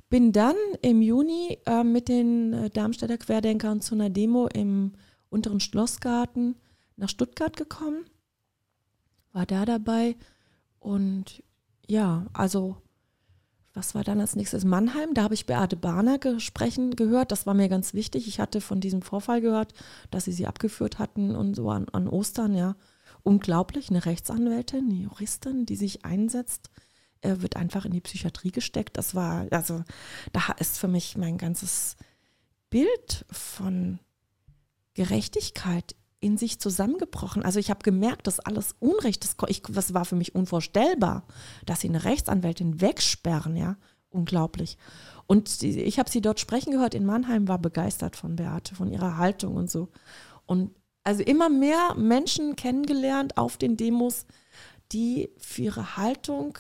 Bin dann im Juni äh, mit den äh, Darmstädter Querdenkern zu einer Demo im unteren Schlossgarten nach Stuttgart gekommen. War da dabei und ja, also was war dann als nächstes? Mannheim, da habe ich Beate Bahner ge- sprechen gehört. Das war mir ganz wichtig. Ich hatte von diesem Vorfall gehört, dass sie sie abgeführt hatten und so an, an Ostern, ja. Unglaublich, eine Rechtsanwältin, eine Juristin, die sich einsetzt, wird einfach in die Psychiatrie gesteckt. Das war, also, da ist für mich mein ganzes Bild von Gerechtigkeit in sich zusammengebrochen. Also ich habe gemerkt, dass alles Unrecht ist. Ich, das war für mich unvorstellbar, dass sie eine Rechtsanwältin wegsperren, ja, unglaublich. Und ich habe sie dort sprechen gehört in Mannheim, war begeistert von Beate, von ihrer Haltung und so. Und also immer mehr Menschen kennengelernt auf den Demos, die für ihre Haltung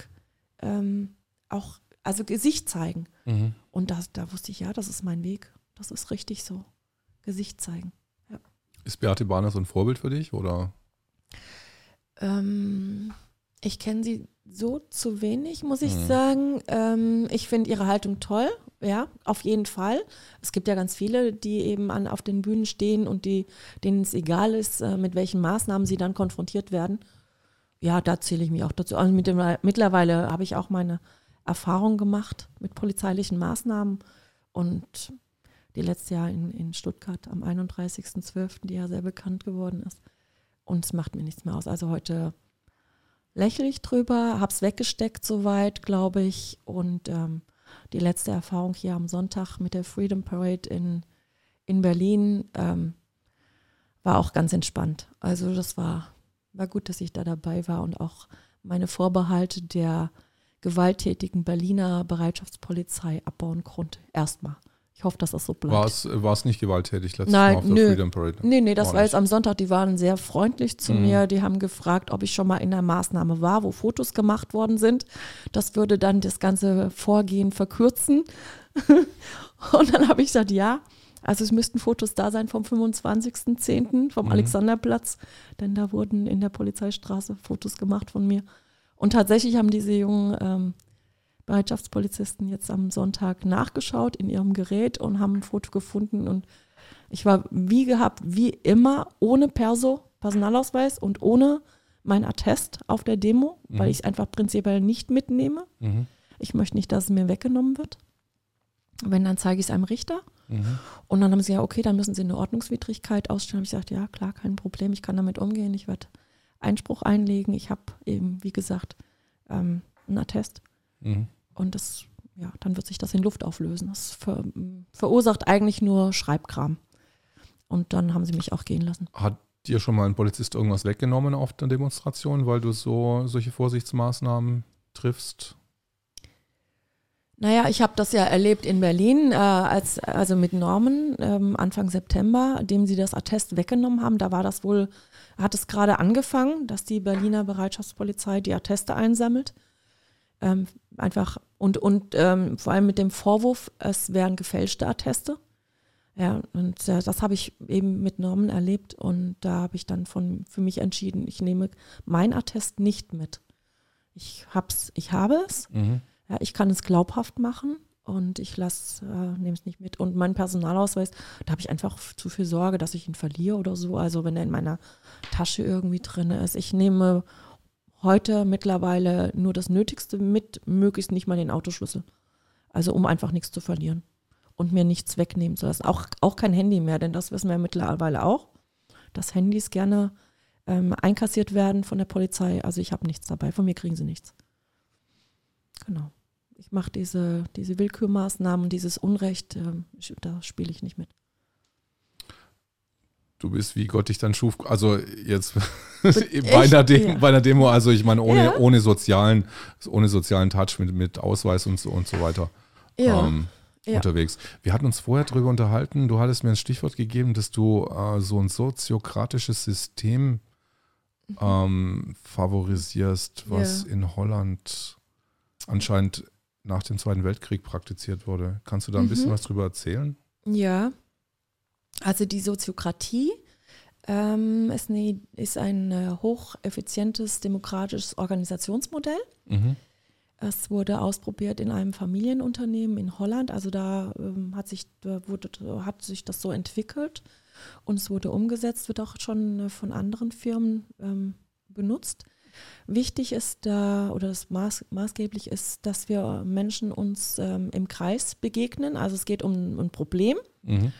ähm, auch, also Gesicht zeigen. Mhm. Und das, da wusste ich, ja, das ist mein Weg. Das ist richtig so. Gesicht zeigen. Ist Beate Bahner so ein Vorbild für dich oder? Ähm, ich kenne sie so zu wenig, muss ich Mhm. sagen. Ähm, ich finde ihre Haltung toll, ja, auf jeden Fall. Es gibt ja ganz viele, die eben an, auf den Bühnen stehen und die, denen es egal ist, äh, mit welchen Maßnahmen sie dann konfrontiert werden. Ja, da zähle ich mich auch dazu. Also mit dem, mittlerweile habe ich auch meine Erfahrung gemacht mit polizeilichen Maßnahmen und die letztes Jahr in, in Stuttgart am 31.12., die ja sehr bekannt geworden ist. Und es macht mir nichts mehr aus. Also heute lächle ich drüber, habe es weggesteckt soweit, glaube ich. Und ähm, die letzte Erfahrung hier am Sonntag mit der Freedom Parade in, in Berlin ähm, war auch ganz entspannt. Also das war, war gut, dass ich da dabei war und auch meine Vorbehalte der gewalttätigen Berliner Bereitschaftspolizei abbauen konnte. Erstmal. Ich hoffe, dass das so bleibt. War es, war es nicht gewalttätig letztes Nein, Mal auf der nö. Freedom Parade? Nee, nee, das Auch war jetzt am Sonntag. Die waren sehr freundlich zu Mhm. mir. Die haben gefragt, ob ich schon mal in der Maßnahme war, wo Fotos gemacht worden sind. Das würde dann das ganze Vorgehen verkürzen. Und dann habe ich gesagt, ja. Also es müssten Fotos da sein vom 25.10. vom Mhm. Alexanderplatz, denn da wurden in der Polizeistraße Fotos gemacht von mir. Und tatsächlich haben diese jungen ähm, Bereitschaftspolizisten jetzt am Sonntag nachgeschaut in ihrem Gerät und haben ein Foto gefunden und ich war wie gehabt, wie immer, ohne Perso, Personalausweis und ohne mein Attest auf der Demo, weil Mhm. ich es einfach prinzipiell nicht mitnehme. Mhm. Ich möchte nicht, dass es mir weggenommen wird. Wenn, dann zeige ich es einem Richter. Mhm. Und dann haben sie ja, okay, dann müssen sie eine Ordnungswidrigkeit ausstellen. Habe ich gesagt, ja, klar, kein Problem, ich kann damit umgehen. Ich werde Einspruch einlegen. Ich habe eben, wie gesagt, ähm, einen Attest. Mhm. Und das, ja, dann wird sich das in Luft auflösen. Das ver verursacht eigentlich nur Schreibkram. Und dann haben sie mich auch gehen lassen. Hat dir schon mal ein Polizist irgendwas weggenommen auf der Demonstration, weil du so solche Vorsichtsmaßnahmen triffst? Naja, ich habe das ja erlebt in Berlin, äh, als, also mit Norman ähm, Anfang September, dem sie das Attest weggenommen haben. Da war das wohl, hat es gerade angefangen, dass die Berliner Bereitschaftspolizei die Atteste einsammelt. Ähm, einfach und, und ähm, vor allem mit dem Vorwurf, es wären gefälschte Atteste. Ja, und äh, das habe ich eben mit Norman erlebt und da habe ich dann von, für mich entschieden, ich nehme mein Attest nicht mit. Ich hab's, ich habe es, Mhm. ja, ich kann es glaubhaft machen und ich lasse, äh, nehme es nicht mit. Und mein Personalausweis, da habe ich einfach zu viel Sorge, dass ich ihn verliere oder so. Also wenn er in meiner Tasche irgendwie drin ist. Ich nehme heute mittlerweile nur das Nötigste mit, möglichst nicht mal den Autoschlüssel. Also um einfach nichts zu verlieren und mir nichts wegnehmen zu lassen. Auch, auch kein Handy mehr, denn das wissen wir mittlerweile auch, dass Handys gerne ähm, einkassiert werden von der Polizei. Also ich habe nichts dabei, von mir kriegen sie nichts. Genau. Ich mache diese, diese Willkürmaßnahmen, dieses Unrecht, ähm, da spiele ich nicht mit. Du bist, wie Gott dich dann schuf. Also jetzt bei, einer Demo, Ja. bei einer Demo, also ich meine, ohne, Ja. ohne sozialen, ohne sozialen Touch mit, mit Ausweis und so und so weiter. Ja, ähm, ja. unterwegs. Wir hatten uns vorher darüber unterhalten, du hattest mir ein Stichwort gegeben, dass du äh, so ein soziokratisches System ähm, favorisierst, was Mhm. In Holland anscheinend nach dem Zweiten Weltkrieg praktiziert wurde. Kannst du da ein bisschen Mhm. was drüber erzählen? Ja, also die Soziokratie ähm, ist, eine, ist ein äh, hocheffizientes demokratisches Organisationsmodell. Mhm. Es wurde ausprobiert in einem Familienunternehmen in Holland. Also da ähm, hat, sich, da wurde, hat sich das so entwickelt und es wurde umgesetzt, wird auch schon äh, von anderen Firmen ähm, benutzt. Wichtig ist da, oder das maß, maßgeblich ist, dass wir Menschen uns ähm, im Kreis begegnen. Also es geht um ein Problem. Mhm.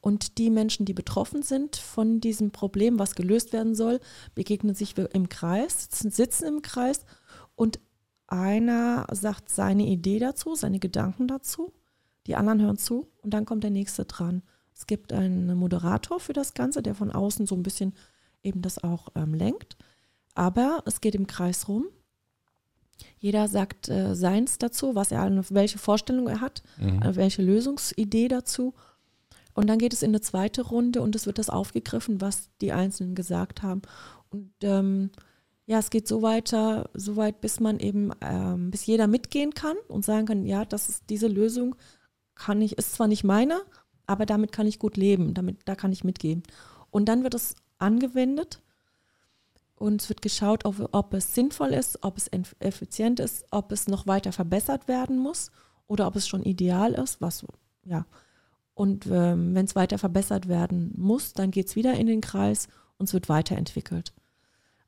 Und die Menschen, die betroffen sind von diesem Problem, was gelöst werden soll, begegnen sich im Kreis, sitzen, sitzen im Kreis und einer sagt seine Idee dazu, seine Gedanken dazu, die anderen hören zu und dann kommt der nächste dran. Es gibt einen Moderator für das Ganze, der von außen so ein bisschen eben das auch ähm, lenkt. Aber es geht im Kreis rum Jeder sagt äh, seins dazu, was er, welche Vorstellung er hat, Mhm. äh, welche Lösungsidee dazu. Und dann geht es in eine zweite Runde und es wird das aufgegriffen, was die Einzelnen gesagt haben. Und ähm, ja, es geht so weiter, so weit, bis man eben, ähm, bis jeder mitgehen kann und sagen kann, ja, das ist diese Lösung, kann ich, ist zwar nicht meine, aber damit kann ich gut leben, damit, da kann ich mitgehen. Und dann wird es angewendet und es wird geschaut, ob, ob es sinnvoll ist, ob es eff- effizient ist, ob es noch weiter verbessert werden muss oder ob es schon ideal ist, was, ja. Und ähm, wenn es weiter verbessert werden muss, dann geht es wieder in den Kreis und es wird weiterentwickelt.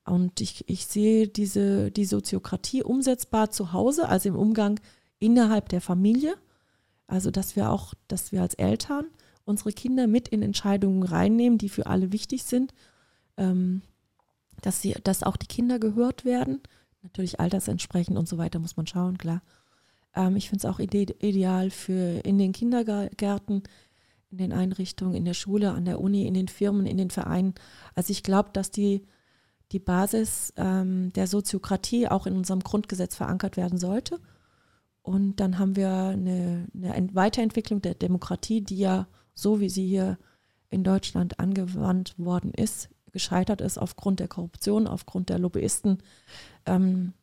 Und ich, ich sehe diese, die Soziokratie umsetzbar zu Hause, also im Umgang innerhalb der Familie. Also, dass wir auch, dass wir als Eltern unsere Kinder mit in Entscheidungen reinnehmen, die für alle wichtig sind. Ähm, dass, sie, dass auch die Kinder gehört werden. Natürlich altersentsprechend und so weiter muss man schauen, klar. Ähm, ich finde es auch ide ideal für in den Kindergärten, in den Einrichtungen, in der Schule, an der Uni, in den Firmen, in den Vereinen. Also ich glaube, dass die, die Basis ähm, der Soziokratie auch in unserem Grundgesetz verankert werden sollte. Und dann haben wir eine, eine Ent- Weiterentwicklung der Demokratie, die ja so wie sie hier in Deutschland angewandt worden ist, gescheitert ist aufgrund der Korruption, aufgrund der Lobbyisten. Ähm,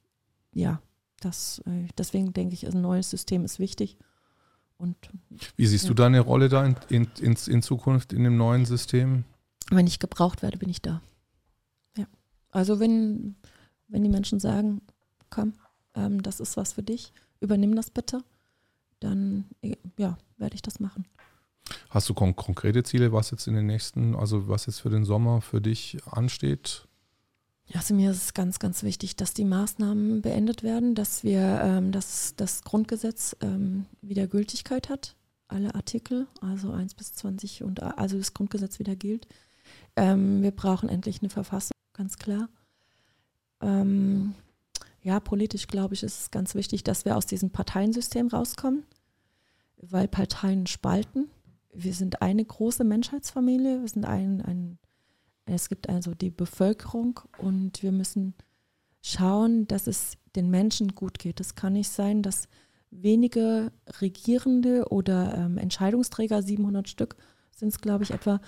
ja, das, äh, deswegen denke ich, ein neues System ist wichtig. Und Wie siehst Ja. du deine Rolle da in, in, in, in Zukunft in dem neuen System? wenn ich gebraucht werde, bin ich da. Ja. Also wenn, wenn die Menschen sagen, komm, ähm, das ist was für dich, übernimm das bitte, dann äh, ja, werde ich das machen. Hast du kon konkrete Ziele, was jetzt in den nächsten, also was jetzt für den Sommer für dich ansteht? Also mir ist es ganz, ganz wichtig, dass die Maßnahmen beendet werden, dass wir, ähm, dass das Grundgesetz ähm, wieder Gültigkeit hat, alle Artikel, also 1 bis 20 und also das Grundgesetz wieder gilt. Ähm, wir brauchen endlich eine Verfassung, ganz klar. Ähm, ja, politisch glaube ich, ist es ganz wichtig, dass wir aus diesem Parteiensystem rauskommen, weil Parteien spalten. Wir sind eine große Menschheitsfamilie, wir sind ein, ein es gibt also die Bevölkerung und wir müssen schauen, dass es den Menschen gut geht. Es kann nicht sein, dass wenige Regierende oder ähm, Entscheidungsträger, 700 Stück sind es, glaube ich, etwa,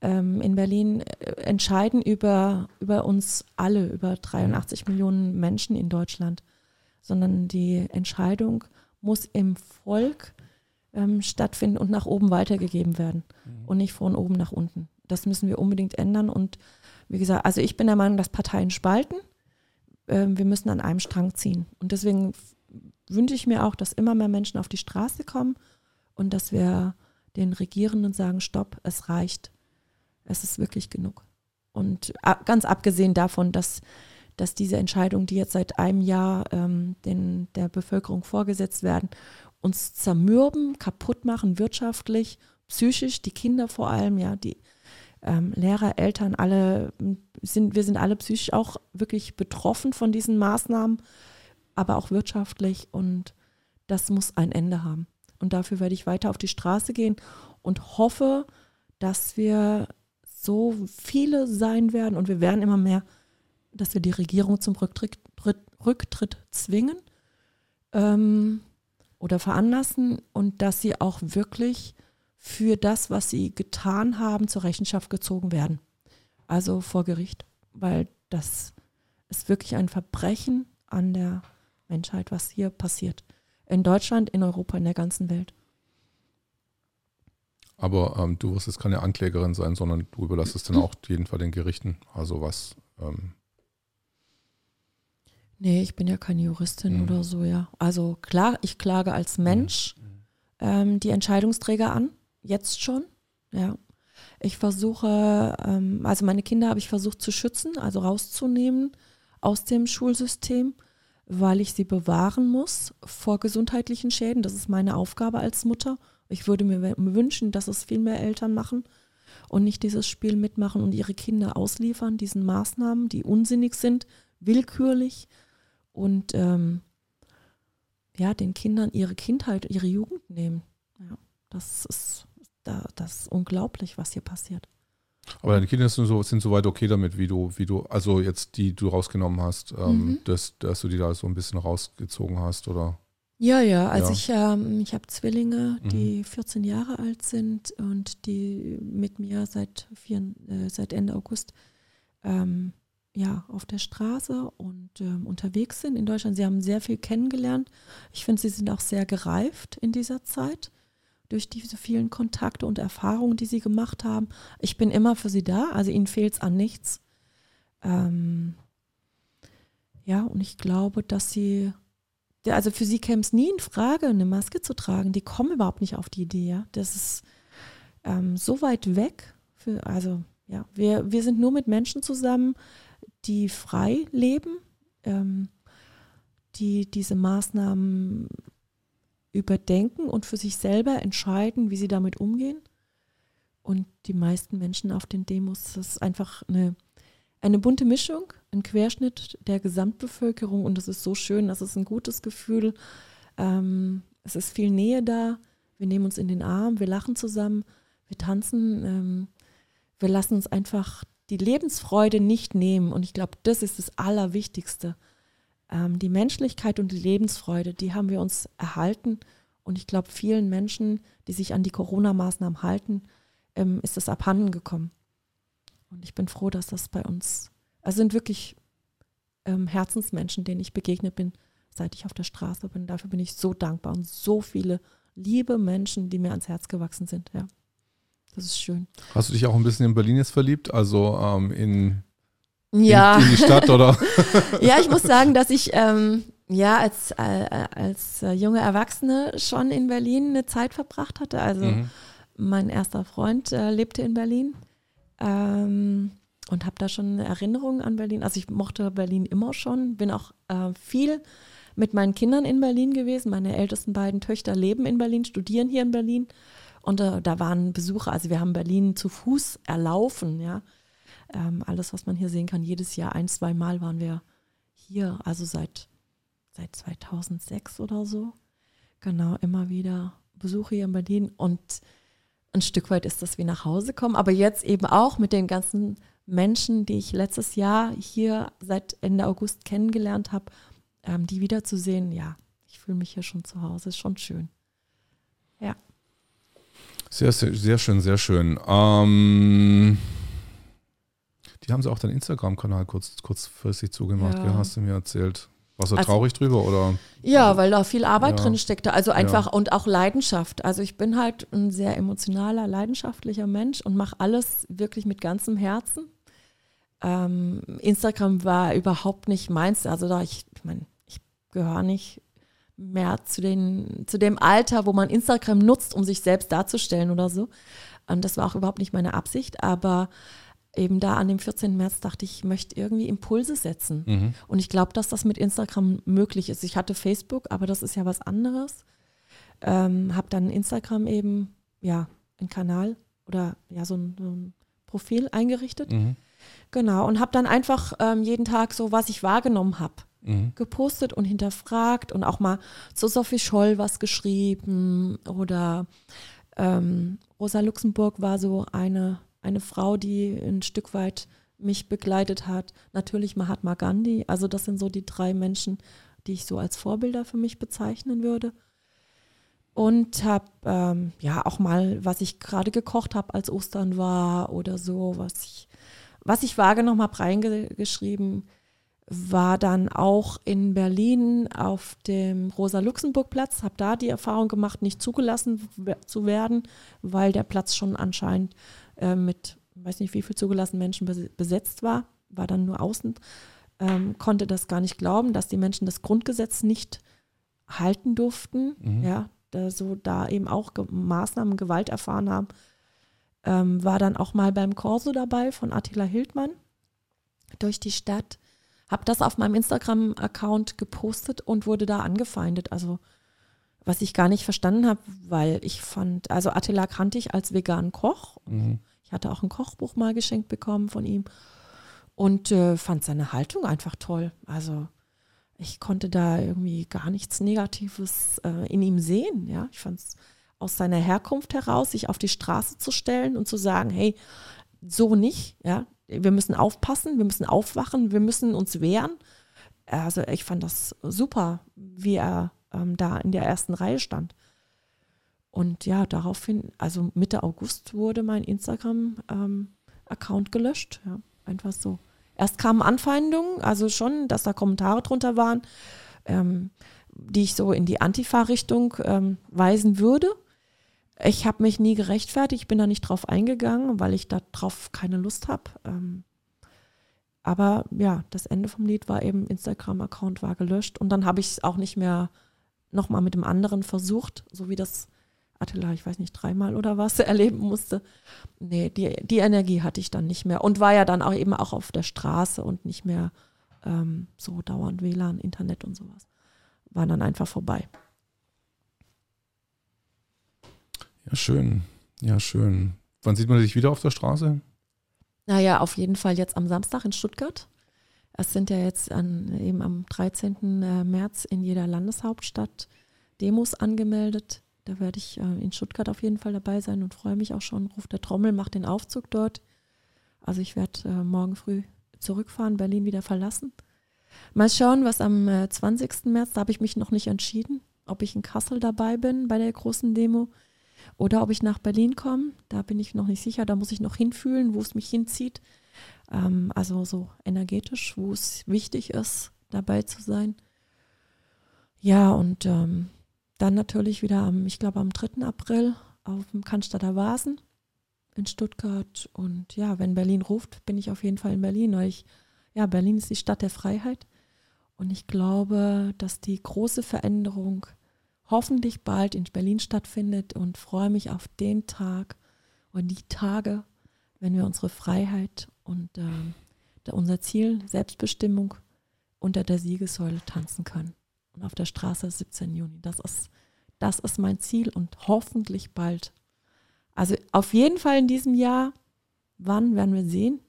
ähm, in Berlin äh, entscheiden über, über uns alle, über 83 Millionen Menschen in Deutschland, sondern die Entscheidung muss im Volk ähm, stattfinden und nach oben weitergegeben werden und nicht von oben nach unten. Das müssen wir unbedingt ändern. Und wie gesagt, also ich bin der Meinung, dass Parteien spalten. Ähm, wir müssen an einem Strang ziehen. Und deswegen wünsche ich mir auch, dass immer mehr Menschen auf die Straße kommen und dass wir den Regierenden sagen, stopp, es reicht. Es ist wirklich genug. Und ganz abgesehen davon, dass, dass diese Entscheidungen, die jetzt seit einem Jahr ähm, den, der Bevölkerung vorgesetzt werden, uns zermürben, kaputt machen, wirtschaftlich, psychisch, die Kinder vor allem, ja, die ähm, Lehrer, Eltern, alle sind, wir sind alle psychisch auch wirklich betroffen von diesen Maßnahmen, aber auch wirtschaftlich und das muss ein Ende haben. Und dafür werde ich weiter auf die Straße gehen und hoffe, dass wir so viele sein werden und wir werden immer mehr, dass wir die Regierung zum Rücktritt, Rücktritt zwingen ähm, oder veranlassen und dass sie auch wirklich für das, was sie getan haben, zur Rechenschaft gezogen werden. Also vor Gericht, weil das ist wirklich ein Verbrechen an der Menschheit, was hier passiert. In Deutschland, in Europa, in der ganzen Welt. Aber ähm, du wirst jetzt keine Anklägerin sein, sondern du überlässt es dann auch jeden Fall den Gerichten. Also was, ähm, Nee, ich bin ja keine Juristin Mhm. oder so, ja. Also klar, ich klage als Mensch ähm, die Entscheidungsträger an, jetzt schon, ja. Ich versuche, ähm, also meine Kinder habe ich versucht zu schützen, also rauszunehmen aus dem Schulsystem, weil ich sie bewahren muss vor gesundheitlichen Schäden. Das ist meine Aufgabe als Mutter. Ich würde mir wünschen, dass es viel mehr Eltern machen und nicht dieses Spiel mitmachen und ihre Kinder ausliefern, diesen Maßnahmen, die unsinnig sind, willkürlich und ähm, ja, den Kindern ihre Kindheit, ihre Jugend nehmen. Ja, das ist, da, das ist unglaublich, was hier passiert. Aber deine Kinder sind, so, sind soweit okay damit, wie du, wie du, also jetzt die du rausgenommen hast, ähm, Mhm. dass, dass du die da so ein bisschen rausgezogen hast, oder? Ja, ja, also Ja. ich, ähm, ich habe Zwillinge, Mhm. die 14 Jahre alt sind und die mit mir seit, vier, äh, seit Ende August ähm, ja, auf der Straße und ähm, unterwegs sind in Deutschland. Sie haben sehr viel kennengelernt. Ich finde, sie sind auch sehr gereift in dieser Zeit durch diese vielen Kontakte und Erfahrungen, die sie gemacht haben. Ich bin immer für sie da, also ihnen fehlt es an nichts. Ähm, ja, und ich glaube, dass sie also für sie käme es nie in Frage, eine Maske zu tragen. Die kommen überhaupt nicht auf die Idee. Ja? Das ist ähm, so weit weg. Für, also ja, wir, wir sind nur mit Menschen zusammen, die frei leben, ähm, die diese Maßnahmen überdenken und für sich selber entscheiden, wie sie damit umgehen. Und die meisten Menschen auf den Demos, das ist einfach eine, eine bunte Mischung, ein Querschnitt der Gesamtbevölkerung und es ist so schön, das ist ein gutes Gefühl. Ähm, es ist viel Nähe da. Wir nehmen uns in den Arm, wir lachen zusammen, wir tanzen. Ähm, wir lassen uns einfach die Lebensfreude nicht nehmen. Und ich glaube, das ist das Allerwichtigste. Ähm, die Menschlichkeit und die Lebensfreude, die haben wir uns erhalten. Und ich glaube, vielen Menschen, die sich an die Corona-Maßnahmen halten, ähm, ist das abhanden gekommen. Und ich bin froh, dass das bei uns, also sind wirklich ähm, Herzensmenschen, denen ich begegnet bin, seit ich auf der Straße bin. Dafür bin ich so dankbar und so viele liebe Menschen, die mir ans Herz gewachsen sind. Ja, das ist schön. Hast du dich auch ein bisschen in Berlin jetzt verliebt? Also ähm, in, Ja. in, in die Stadt, oder? Ja, ich muss sagen, dass ich ähm, ja als, äh, als junge Erwachsene schon in Berlin eine Zeit verbracht hatte. Also Mhm. mein erster Freund äh, lebte in Berlin ähm, und habe da schon Erinnerungen an Berlin. Also ich mochte Berlin immer schon, bin auch äh, viel mit meinen Kindern in Berlin gewesen. Meine ältesten beiden Töchter leben in Berlin, studieren hier in Berlin. Und äh, da waren Besucher, also wir haben Berlin zu Fuß erlaufen, ja. Ähm, alles, was man hier sehen kann, jedes Jahr ein, zwei Mal waren wir hier, also seit, seit 2006 oder so. Genau, immer wieder Besuche hier in Berlin und ein Stück weit ist das wie nach Hause kommen, aber jetzt eben auch mit den ganzen Menschen, die ich letztes Jahr hier seit Ende August kennengelernt habe, ähm, die wiederzusehen, ja, ich fühle mich hier schon zu Hause, ist schon schön. Sehr, sehr, sehr schön, sehr schön. Ähm, die haben sie auch deinen Instagram-Kanal kurz, kurzfristig zugemacht, Ja. hast du mir erzählt. Warst du Also- traurig drüber oder? Ja, weil da viel Arbeit Ja. drin steckte. Also einfach und auch Leidenschaft. Also ich bin halt ein sehr emotionaler, leidenschaftlicher Mensch und mache alles wirklich mit ganzem Herzen. Ähm, Instagram war überhaupt nicht meins. Also da ich, ich meine, ich gehöre nicht mehr zu, den, zu dem Alter, wo man Instagram nutzt, um sich selbst darzustellen oder so. Und das war auch überhaupt nicht meine Absicht. Aber eben da an dem 14. März dachte ich, ich möchte irgendwie Impulse setzen. Mhm. Und ich glaube, dass das mit Instagram möglich ist. Ich hatte Facebook, aber das ist ja was anderes. Ähm, habe dann Instagram eben, ja, einen Kanal oder ja, so ein, so ein Profil eingerichtet. Mhm. Genau. Und habe dann einfach ähm, jeden Tag so, was ich wahrgenommen habe, Mhm. gepostet und hinterfragt und auch mal zu Sophie Scholl was geschrieben oder ähm, Rosa Luxemburg war so eine, eine Frau, die ein Stück weit mich begleitet hat. Natürlich Mahatma Gandhi. Also das sind so die drei Menschen, die ich so als Vorbilder für mich bezeichnen würde. Und habe ähm, ja auch mal, was ich gerade gekocht habe, als Ostern war oder so, was ich, was ich wahrgenommen habe, reingeschrieben war dann auch in Berlin auf dem Rosa-Luxemburg-Platz, habe da die Erfahrung gemacht, nicht zugelassen zu werden, weil der Platz schon anscheinend äh, mit, weiß nicht wie viel zugelassenen Menschen bes- besetzt war, war dann nur außen, ähm, konnte das gar nicht glauben, dass die Menschen das Grundgesetz nicht halten durften, Mhm. ja, da, so da eben auch Ge Maßnahmen, Gewalt erfahren haben. Ähm, war dann auch mal beim Corso dabei von Attila Hildmann durch die Stadt habe das auf meinem Instagram-Account gepostet und wurde da angefeindet. Also was ich gar nicht verstanden habe, weil ich fand, also Attila kannte ich als veganen Koch. Mhm. Ich hatte auch ein Kochbuch mal geschenkt bekommen von ihm und äh, fand seine Haltung einfach toll. Also ich konnte da irgendwie gar nichts Negatives äh, in ihm sehen. Ja, ich fand es aus seiner Herkunft heraus, sich auf die Straße zu stellen und zu sagen, hey, so nicht, ja. Wir müssen aufpassen, wir müssen aufwachen, wir müssen uns wehren. Also ich fand das super, wie er ähm, da in der ersten Reihe stand. Und ja, daraufhin, also Mitte August wurde mein Instagram-Account ähm, gelöscht. Ja, einfach so. Erst kamen Anfeindungen, also schon, dass da Kommentare drunter waren, ähm, die ich so in die Antifa-Richtung ähm, weisen würde. Ich habe mich nie gerechtfertigt, bin da nicht drauf eingegangen, weil ich darauf keine Lust habe. Ähm, aber ja, das Ende vom Lied war eben, Instagram-Account war gelöscht und dann habe ich es auch nicht mehr nochmal mit dem anderen versucht, so wie das Attila, ich weiß nicht, dreimal oder was erleben musste. Nee, die, die Energie hatte ich dann nicht mehr und war ja dann auch eben auch auf der Straße und nicht mehr ähm, so dauernd WLAN, Internet und sowas. War dann einfach vorbei. Ja, schön. Ja, schön. Wann sieht man sich wieder auf der Straße? Naja, auf jeden Fall jetzt am Samstag in Stuttgart. Es sind ja jetzt an, eben am 13. Äh, März in jeder Landeshauptstadt Demos angemeldet. Da werde ich äh, in Stuttgart auf jeden Fall dabei sein und freue mich auch schon. Ruf der Trommel, macht den Aufzug dort. Also ich werde äh, morgen früh zurückfahren, Berlin wieder verlassen. Mal schauen, was am äh, 20. März, da habe ich mich noch nicht entschieden, ob ich in Kassel dabei bin bei der großen Demo oder ob ich nach Berlin komme. Da bin ich noch nicht sicher, da muss ich noch hinfühlen, wo es mich hinzieht. Ähm, also so energetisch, wo es wichtig ist, dabei zu sein. Ja, und ähm, dann natürlich wieder am, ich glaube am 3. April auf dem Cannstatter Vasen in Stuttgart. Und ja, wenn Berlin ruft, bin ich auf jeden Fall in Berlin, weil ich, ja, Berlin ist die Stadt der Freiheit. Und ich glaube, dass die große Veränderung hoffentlich bald in Berlin stattfindet und freue mich auf den Tag und die Tage, wenn wir unsere Freiheit und äh, unser Ziel, Selbstbestimmung, unter der Siegessäule tanzen können und auf der Straße 17 Juni. Das ist, das ist mein Ziel und hoffentlich bald. Also auf jeden Fall in diesem Jahr. Wann werden wir sehen?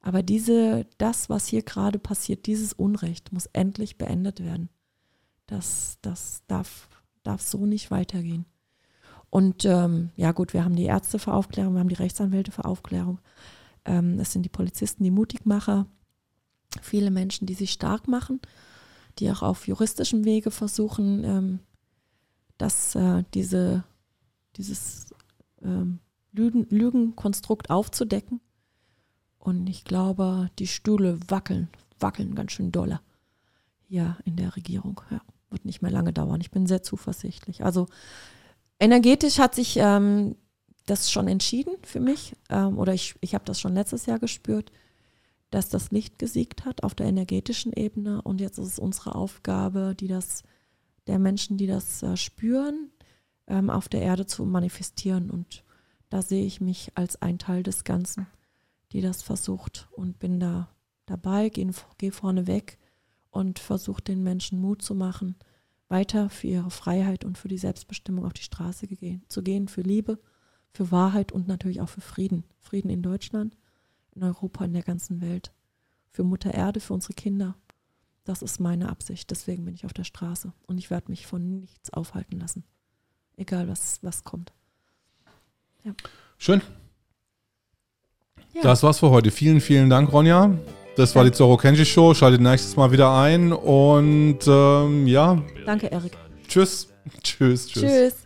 Aber diese, das, was hier gerade passiert, dieses Unrecht muss endlich beendet werden. Das, das darf, darf so nicht weitergehen. Und ähm, ja gut, wir haben die Ärzte für Aufklärung, wir haben die Rechtsanwälte für Aufklärung. Ähm, das sind die Polizisten, die Mutigmacher, viele Menschen, die sich stark machen die auch auf juristischem Wege versuchen, ähm, dass äh, diese, dieses ähm, Lügen, Lügenkonstrukt aufzudecken. Und ich glaube, die Stühle wackeln, wackeln ganz schön dolle hier in der Regierung. Ja, wird nicht mehr lange dauern. Ich bin sehr zuversichtlich. Also energetisch hat sich ähm, das schon entschieden für mich. Ähm, oder ich, ich habe das schon letztes Jahr gespürt dass das Licht gesiegt hat auf der energetischen Ebene. Und jetzt ist es unsere Aufgabe, die das der Menschen, die das äh, spüren, ähm, auf der Erde zu manifestieren. Und da sehe ich mich als ein Teil des Ganzen, die das versucht und bin da dabei, gehe geh vorne weg und versuche den Menschen Mut zu machen, weiter für ihre Freiheit und für die Selbstbestimmung auf die Straße zu gehen, für Liebe, für Wahrheit und natürlich auch für Frieden. Frieden in Deutschland, in Europa, in der ganzen Welt. Für Mutter Erde, für unsere Kinder. Das ist meine Absicht. Deswegen bin ich auf der Straße. Und ich werde mich von nichts aufhalten lassen. Egal, was, was kommt. Ja. Schön. Ja. Das war's für heute. Vielen, vielen Dank, Ronja. Das war die Zoro Kenji Show. Schaltet nächstes Mal wieder ein. Und ähm, ja. Danke, Erik. Tschüss. Tschüss. Tschüss. Tschüss.